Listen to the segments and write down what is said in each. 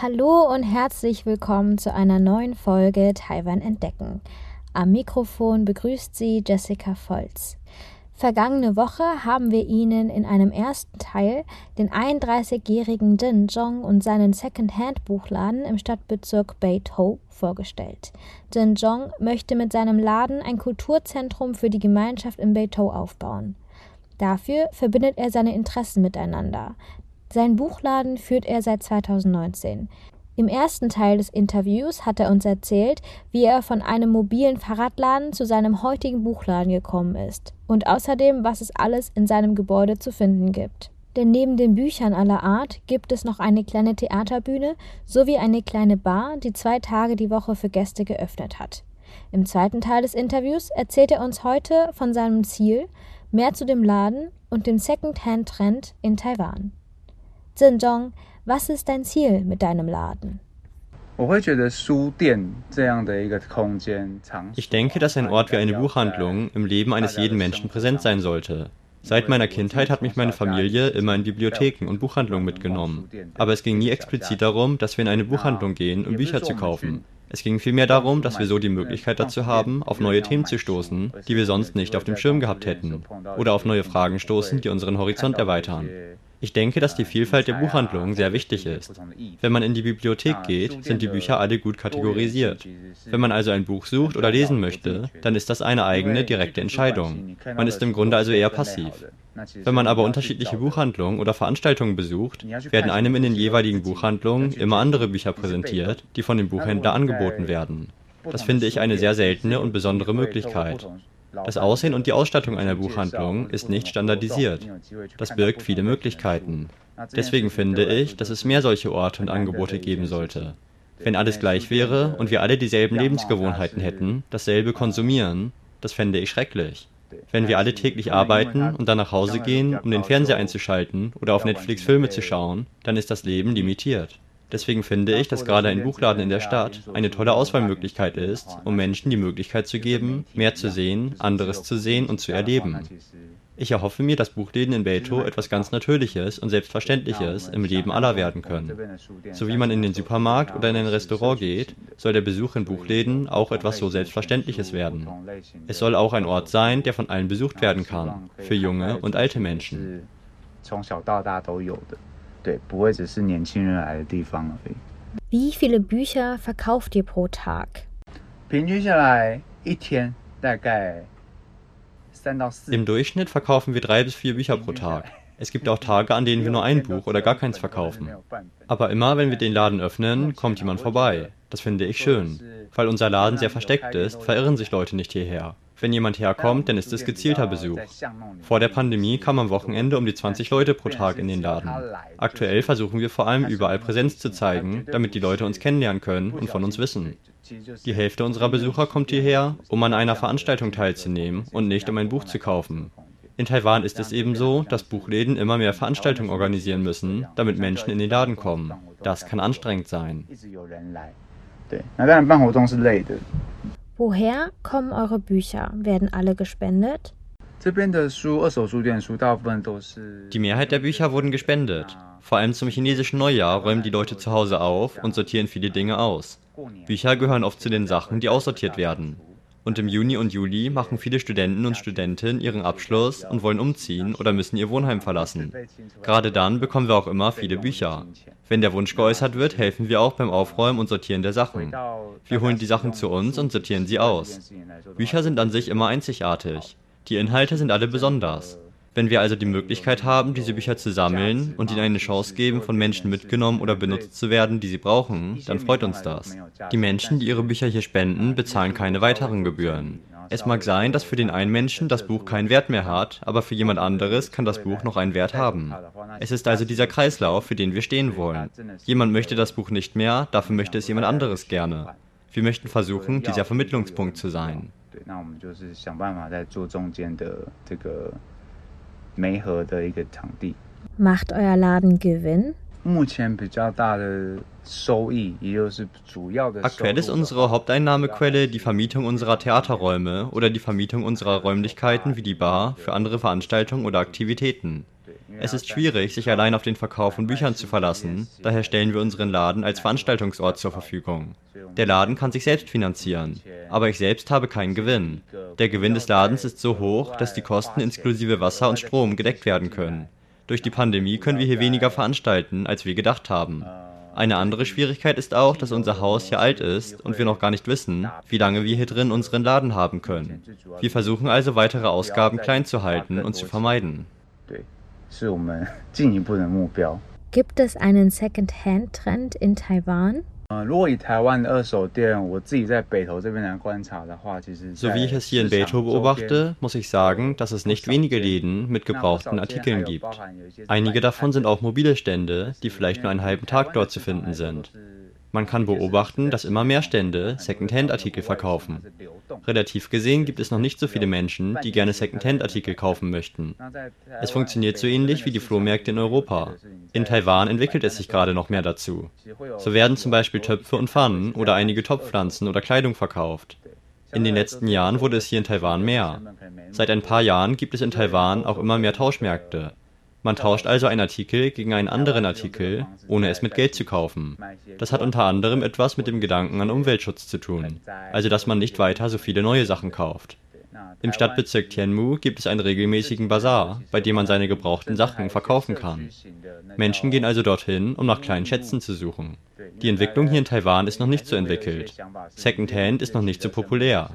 Hallo und herzlich willkommen zu einer neuen Folge Taiwan entdecken. Am Mikrofon begrüßt Sie Jessica Volz. Vergangene Woche haben wir Ihnen in einem ersten Teil den 31-jährigen Jin Zhong und seinen Second-Hand-Buchladen im Stadtbezirk Beitou vorgestellt. Jin Zhong möchte mit seinem Laden ein Kulturzentrum für die Gemeinschaft in Beitou aufbauen. Dafür verbindet er seine Interessen miteinander. Sein Buchladen führt er seit 2019. Im ersten Teil des Interviews hat er uns erzählt, wie er von einem mobilen Fahrradladen zu seinem heutigen Buchladen gekommen ist und außerdem, was es alles in seinem Gebäude zu finden gibt. Denn neben den Büchern aller Art gibt es noch eine kleine Theaterbühne sowie eine kleine Bar, die zwei Tage die Woche für Gäste geöffnet hat. Im zweiten Teil des Interviews erzählt er uns heute von seinem Ziel, mehr zu dem Laden und dem Second-Hand-Trend in Taiwan. Zhenzhong, was ist dein Ziel mit deinem Laden? Ich denke, dass ein Ort wie eine Buchhandlung im Leben eines jeden Menschen präsent sein sollte. Seit meiner Kindheit hat mich meine Familie immer in Bibliotheken und Buchhandlungen mitgenommen. Aber es ging nie explizit darum, dass wir in eine Buchhandlung gehen, um Bücher zu kaufen. Es ging vielmehr darum, dass wir so die Möglichkeit dazu haben, auf neue Themen zu stoßen, die wir sonst nicht auf dem Schirm gehabt hätten. Oder auf neue Fragen stoßen, die unseren Horizont erweitern. Ich denke, dass die Vielfalt der Buchhandlungen sehr wichtig ist. Wenn man in die Bibliothek geht, sind die Bücher alle gut kategorisiert. Wenn man also ein Buch sucht oder lesen möchte, dann ist das eine eigene, direkte Entscheidung. Man ist im Grunde also eher passiv. Wenn man aber unterschiedliche Buchhandlungen oder Veranstaltungen besucht, werden einem in den jeweiligen Buchhandlungen immer andere Bücher präsentiert, die von dem Buchhändler angeboten werden. Das finde ich eine sehr seltene und besondere Möglichkeit. Das Aussehen und die Ausstattung einer Buchhandlung ist nicht standardisiert. Das birgt viele Möglichkeiten. Deswegen finde ich, dass es mehr solche Orte und Angebote geben sollte. Wenn alles gleich wäre und wir alle dieselben Lebensgewohnheiten hätten, dasselbe konsumieren, das fände ich schrecklich. Wenn wir alle täglich arbeiten und dann nach Hause gehen, um den Fernseher einzuschalten oder auf Netflix Filme zu schauen, dann ist das Leben limitiert. Deswegen finde ich, dass gerade ein Buchladen in der Stadt eine tolle Auswahlmöglichkeit ist, um Menschen die Möglichkeit zu geben, mehr zu sehen, anderes zu sehen und zu erleben. Ich erhoffe mir, dass Buchläden in Beito etwas ganz Natürliches und Selbstverständliches im Leben aller werden können. So wie man in den Supermarkt oder in ein Restaurant geht, soll der Besuch in Buchläden auch etwas so Selbstverständliches werden. Es soll auch ein Ort sein, der von allen besucht werden kann, für junge und alte Menschen. 对，不会只是年轻人来的地方而已。Wie viele Bücher verkauft ihr pro Tag? 平均下来一天大概三到四。Im Durchschnitt verkaufen wir drei bis vier Bücher pro Tag. Es gibt auch Tage, an denen wir nur ein Buch oder gar keins verkaufen. Aber immer, wenn wir den Laden öffnen, kommt jemand vorbei. Das finde ich schön. Weil unser Laden sehr versteckt ist, verirren sich Leute nicht hierher. Wenn jemand herkommt, dann ist es gezielter Besuch. Vor der Pandemie kamen am Wochenende um die 20 Leute pro Tag in den Laden. Aktuell versuchen wir vor allem überall Präsenz zu zeigen, damit die Leute uns kennenlernen können und von uns wissen. Die Hälfte unserer Besucher kommt hierher, um an einer Veranstaltung teilzunehmen und nicht um ein Buch zu kaufen. In Taiwan ist es eben so, dass Buchläden immer mehr Veranstaltungen organisieren müssen, damit Menschen in den Laden kommen. Das kann anstrengend sein. Woher kommen eure Bücher? Werden alle gespendet? Die Mehrheit der Bücher wurden gespendet. Vor allem zum chinesischen Neujahr räumen die Leute zu Hause auf und sortieren viele Dinge aus. Bücher gehören oft zu den Sachen, die aussortiert werden. Und im Juni und Juli machen viele Studenten und Studentinnen ihren Abschluss und wollen umziehen oder müssen ihr Wohnheim verlassen. Gerade dann bekommen wir auch immer viele Bücher. Wenn der Wunsch geäußert wird, helfen wir auch beim Aufräumen und Sortieren der Sachen. Wir holen die Sachen zu uns und sortieren sie aus. Bücher sind an sich immer einzigartig. Die Inhalte sind alle besonders. Wenn wir also die Möglichkeit haben, diese Bücher zu sammeln und ihnen eine Chance geben, von Menschen mitgenommen oder benutzt zu werden, die sie brauchen, dann freut uns das. Die Menschen, die ihre Bücher hier spenden, bezahlen keine weiteren Gebühren. Es mag sein, dass für den einen Menschen das Buch keinen Wert mehr hat, aber für jemand anderes kann das Buch noch einen Wert haben. Es ist also dieser Kreislauf, für den wir stehen wollen. Jemand möchte das Buch nicht mehr, dafür möchte es jemand anderes gerne. Wir möchten versuchen, dieser Vermittlungspunkt zu sein. 媒合的一个场地。Macht euer Laden Gewinn? Aktuell ist unsere Haupteinnahmequelle die Vermietung unserer Theaterräume oder die Vermietung unserer Räumlichkeiten wie die Bar für andere Veranstaltungen oder Aktivitäten. Es ist schwierig, sich allein auf den Verkauf von Büchern zu verlassen, daher stellen wir unseren Laden als Veranstaltungsort zur Verfügung. Der Laden kann sich selbst finanzieren, aber ich selbst habe keinen Gewinn. Der Gewinn des Ladens ist so hoch, dass die Kosten inklusive Wasser und Strom gedeckt werden können. Durch die Pandemie können wir hier weniger veranstalten, als wir gedacht haben. Eine andere Schwierigkeit ist auch, dass unser Haus hier alt ist und wir noch gar nicht wissen, wie lange wir hier drin unseren Laden haben können. Wir versuchen also weitere Ausgaben klein zu halten und zu vermeiden. Gibt es einen Second-Hand-Trend in Taiwan? So wie ich es hier in Beito beobachte, muss ich sagen, dass es nicht wenige Läden mit gebrauchten Artikeln gibt. Einige davon sind auch mobile Stände, die vielleicht nur einen halben Tag dort zu finden sind. Man kann beobachten, dass immer mehr Stände Secondhand-Artikel verkaufen. Relativ gesehen gibt es noch nicht so viele Menschen, die gerne Secondhand-Artikel kaufen möchten. Es funktioniert so ähnlich wie die Flohmärkte in Europa. In Taiwan entwickelt es sich gerade noch mehr dazu. So werden zum Beispiel Töpfe und Pfannen oder einige Topfpflanzen oder Kleidung verkauft. In den letzten Jahren wurde es hier in Taiwan mehr. Seit ein paar Jahren gibt es in Taiwan auch immer mehr Tauschmärkte. Man tauscht also einen Artikel gegen einen anderen Artikel, ohne es mit Geld zu kaufen. Das hat unter anderem etwas mit dem Gedanken an Umweltschutz zu tun, also dass man nicht weiter so viele neue Sachen kauft. Im Stadtbezirk Tianmu gibt es einen regelmäßigen Bazar, bei dem man seine gebrauchten Sachen verkaufen kann. Menschen gehen also dorthin, um nach kleinen Schätzen zu suchen. Die Entwicklung hier in Taiwan ist noch nicht so entwickelt. Secondhand ist noch nicht so populär.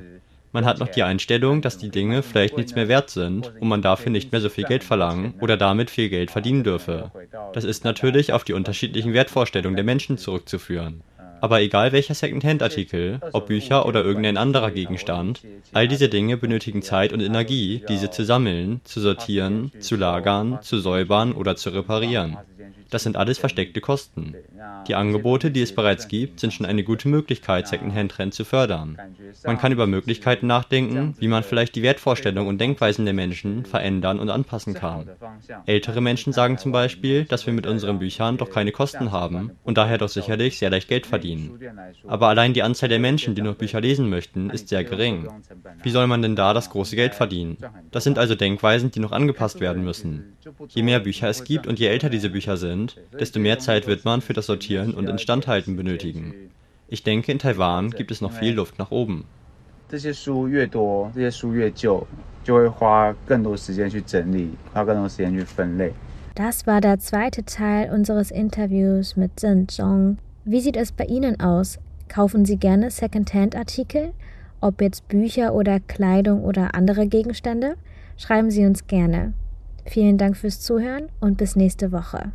Man hat noch die Einstellung, dass die Dinge vielleicht nichts mehr wert sind und man dafür nicht mehr so viel Geld verlangen oder damit viel Geld verdienen dürfe. Das ist natürlich auf die unterschiedlichen Wertvorstellungen der Menschen zurückzuführen. Aber egal welcher Secondhand-Artikel, ob Bücher oder irgendein anderer Gegenstand, all diese Dinge benötigen Zeit und Energie, diese zu sammeln, zu sortieren, zu lagern, zu säubern oder zu reparieren. Das sind alles versteckte Kosten. Die Angebote, die es bereits gibt, sind schon eine gute Möglichkeit, Secondhand-Trend zu fördern. Man kann über Möglichkeiten nachdenken, wie man vielleicht die Wertvorstellungen und Denkweisen der Menschen verändern und anpassen kann. Ältere Menschen sagen zum Beispiel, dass wir mit unseren Büchern doch keine Kosten haben und daher doch sicherlich sehr leicht Geld verdienen. Aber allein die Anzahl der Menschen, die noch Bücher lesen möchten, ist sehr gering. Wie soll man denn da das große Geld verdienen? Das sind also Denkweisen, die noch angepasst werden müssen. Je mehr Bücher es gibt und je älter diese Bücher sind, sind, desto mehr Zeit wird man für das Sortieren und Instandhalten benötigen. Ich denke, in Taiwan gibt es noch viel Luft nach oben. Das war der zweite Teil unseres Interviews mit Zhen Zhong. Wie sieht es bei Ihnen aus? Kaufen Sie gerne Secondhand-Artikel? Ob jetzt Bücher oder Kleidung oder andere Gegenstände? Schreiben Sie uns gerne. Vielen Dank fürs Zuhören und bis nächste Woche.